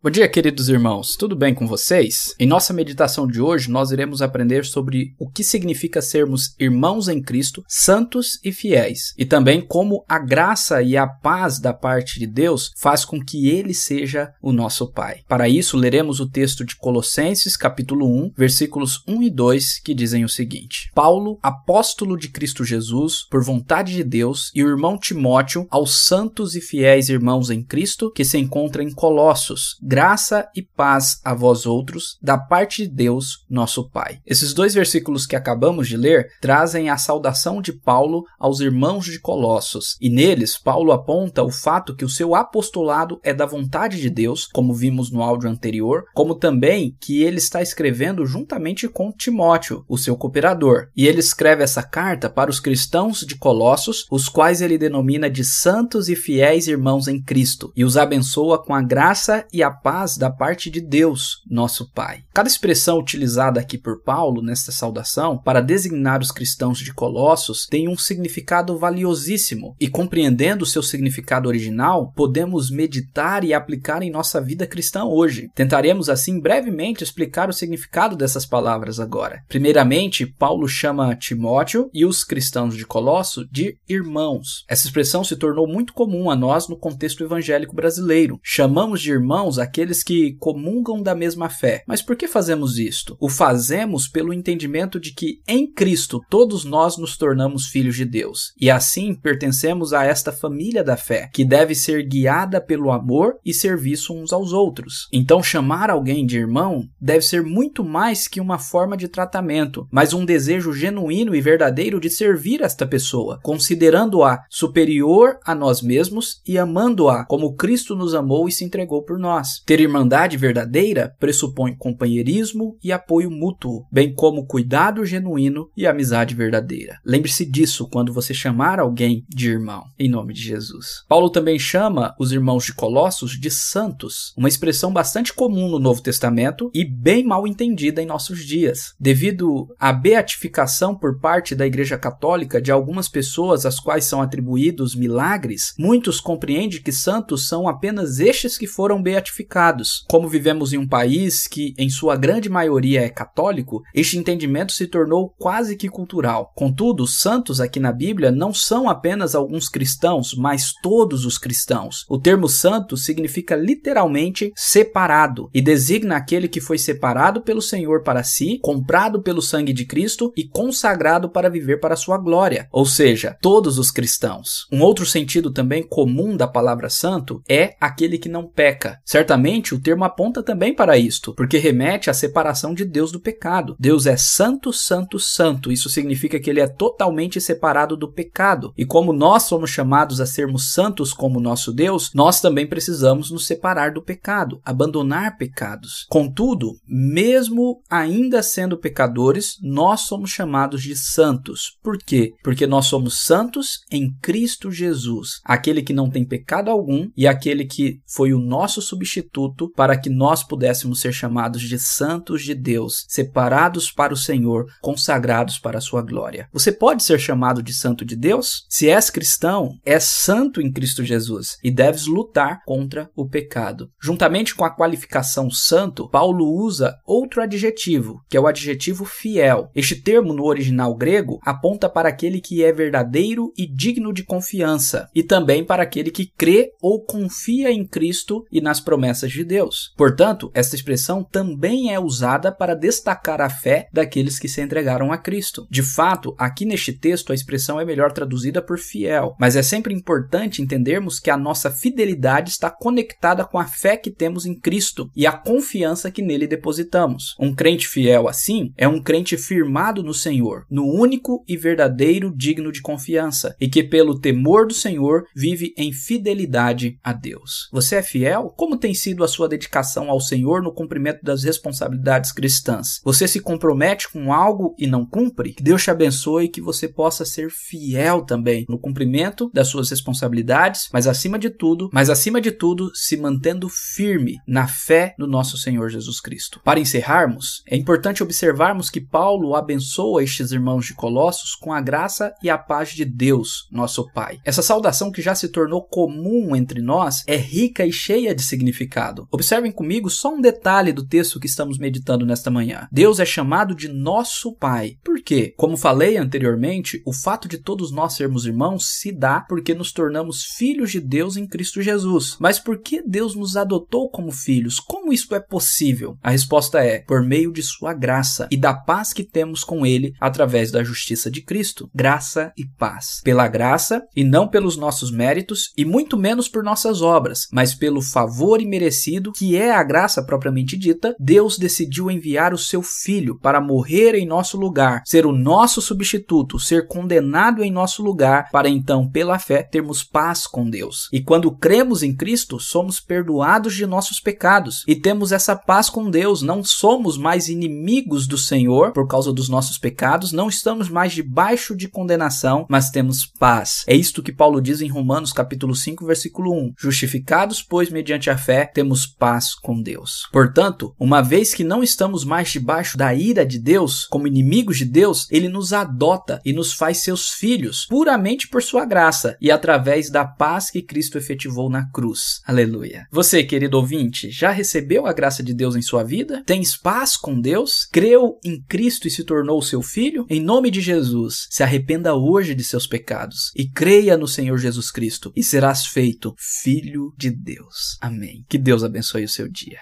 Bom dia, queridos irmãos. Tudo bem com vocês? Em nossa meditação de hoje, nós iremos aprender sobre o que significa sermos irmãos em Cristo, santos e fiéis, e também como a graça e a paz da parte de Deus faz com que ele seja o nosso Pai. Para isso, leremos o texto de Colossenses, capítulo 1, versículos 1 e 2, que dizem o seguinte: Paulo, apóstolo de Cristo Jesus, por vontade de Deus, e o irmão Timóteo, aos santos e fiéis irmãos em Cristo que se encontram em Colossos, graça e paz a vós outros, da parte de Deus, nosso Pai. Esses dois versículos que acabamos de ler trazem a saudação de Paulo aos irmãos de Colossos, e neles Paulo aponta o fato que o seu apostolado é da vontade de Deus, como vimos no áudio anterior, como também que ele está escrevendo juntamente com Timóteo, o seu cooperador. E ele escreve essa carta para os cristãos de Colossos, os quais ele denomina de santos e fiéis irmãos em Cristo, e os abençoa com a graça e a paz da parte de Deus, nosso Pai. Cada expressão utilizada aqui por Paulo nesta saudação para designar os cristãos de Colossos tem um significado valiosíssimo, e compreendendo seu significado original, podemos meditar e aplicar em nossa vida cristã hoje. Tentaremos assim brevemente explicar o significado dessas palavras agora. Primeiramente, Paulo chama Timóteo e os cristãos de Colosso de irmãos. Essa expressão se tornou muito comum a nós no contexto evangélico brasileiro. Chamamos de irmãos aqueles que comungam da mesma fé. Mas por que fazemos isto? O fazemos pelo entendimento de que em Cristo todos nós nos tornamos filhos de Deus e assim pertencemos a esta família da fé, que deve ser guiada pelo amor e serviço uns aos outros. Então, chamar alguém de irmão deve ser muito mais que uma forma de tratamento, mas um desejo genuíno e verdadeiro de servir esta pessoa, considerando-a superior a nós mesmos e amando-a como Cristo nos amou e se entregou por nós. Ter irmandade verdadeira pressupõe companheirismo e apoio mútuo, bem como cuidado genuíno e amizade verdadeira. Lembre-se disso quando você chamar alguém de irmão, em nome de Jesus. Paulo também chama os irmãos de Colossos de santos, uma expressão bastante comum no Novo Testamento e bem mal entendida em nossos dias. Devido à beatificação por parte da Igreja Católica de algumas pessoas às quais são atribuídos milagres, muitos compreendem que santos são apenas estes que foram beatificados como vivemos em um país que, em sua grande maioria, é católico, este entendimento se tornou quase que cultural. Contudo, os santos aqui na Bíblia não são apenas alguns cristãos, mas todos os cristãos. O termo santo significa literalmente separado e designa aquele que foi separado pelo Senhor para si, comprado pelo sangue de Cristo e consagrado para viver para sua glória, ou seja, todos os cristãos. Um outro sentido também comum da palavra santo é aquele que não peca. Certamente O termo aponta também para isto, porque remete à separação de Deus do pecado. Deus é santo, santo, santo. Isso significa que ele é totalmente separado do pecado. E como nós somos chamados a sermos santos como nosso Deus, nós também precisamos nos separar do pecado, abandonar pecados. Contudo, mesmo ainda sendo pecadores, nós somos chamados de santos. Por quê? Porque nós somos santos em Cristo Jesus, aquele que não tem pecado algum e aquele que foi o nosso substituto substituto para que nós pudéssemos ser chamados de santos de Deus, separados para o Senhor, consagrados para a sua glória. Você pode ser chamado de santo de Deus? Se és cristão, és santo em Cristo Jesus e deves lutar contra o pecado. Juntamente com a qualificação santo, Paulo usa outro adjetivo, que é o adjetivo fiel. Este termo no original grego aponta para aquele que é verdadeiro e digno de confiança, e também para aquele que crê ou confia em Cristo e nas promessas promessas de Deus. Portanto, esta expressão também é usada para destacar a fé daqueles que se entregaram a Cristo. De fato, aqui neste texto a expressão é melhor traduzida por fiel, mas é sempre importante entendermos que a nossa fidelidade está conectada com a fé que temos em Cristo e a confiança que nele depositamos. Um crente fiel assim é um crente firmado no Senhor, no único e verdadeiro digno de confiança, e que pelo temor do Senhor vive em fidelidade a Deus. Você é fiel? Como tem sido a sua dedicação ao Senhor no cumprimento das responsabilidades cristãs? Você se compromete com algo e não cumpre? Que Deus te abençoe e que você possa ser fiel também no cumprimento das suas responsabilidades, mas acima de tudo, mas acima de tudo, se mantendo firme na fé no nosso Senhor Jesus Cristo. Para encerrarmos, é importante observarmos que Paulo abençoa estes irmãos de Colossos com a graça e a paz de Deus, nosso Pai. Essa saudação que já se tornou comum entre nós é rica e cheia de significado Observem comigo só um detalhe do texto que estamos meditando nesta manhã. Deus é chamado de nosso Pai. Por quê? Como falei anteriormente, o fato de todos nós sermos irmãos se dá porque nos tornamos filhos de Deus em Cristo Jesus. Mas por que Deus nos adotou como filhos? Como isso é possível? A resposta é por meio de sua graça e da paz que temos com ele através da justiça de Cristo. Graça e paz. Pela graça e não pelos nossos méritos e muito menos por nossas obras, mas pelo favor imerecido que é a graça propriamente dita, Deus decidiu enviar o seu filho para morrer em nosso lugar, ser o nosso substituto, ser condenado em nosso lugar, para então, pela fé, termos paz com Deus. E quando cremos em Cristo, somos perdoados de nossos pecados e temos essa paz com Deus. Não somos mais inimigos do Senhor por causa dos nossos pecados, não estamos mais debaixo de condenação, mas temos paz. É isto que Paulo diz em Romanos capítulo 5, versículo 1. Justificados, pois, mediante a fé, temos paz com Deus. Portanto, uma vez que não estamos mais debaixo da ira de Deus, como inimigos de Deus, ele nos adota e nos faz seus filhos, puramente por sua graça e através da paz que Cristo efetivou na cruz. Aleluia. Você, querido ouvinte, já recebeu a graça de Deus em sua vida? Tens paz com Deus? Creu em Cristo e se tornou seu filho? Em nome de Jesus, se arrependa hoje de seus pecados e creia no Senhor Jesus Cristo e serás feito filho de Deus. Amém. Que Deus abençoe o seu dia.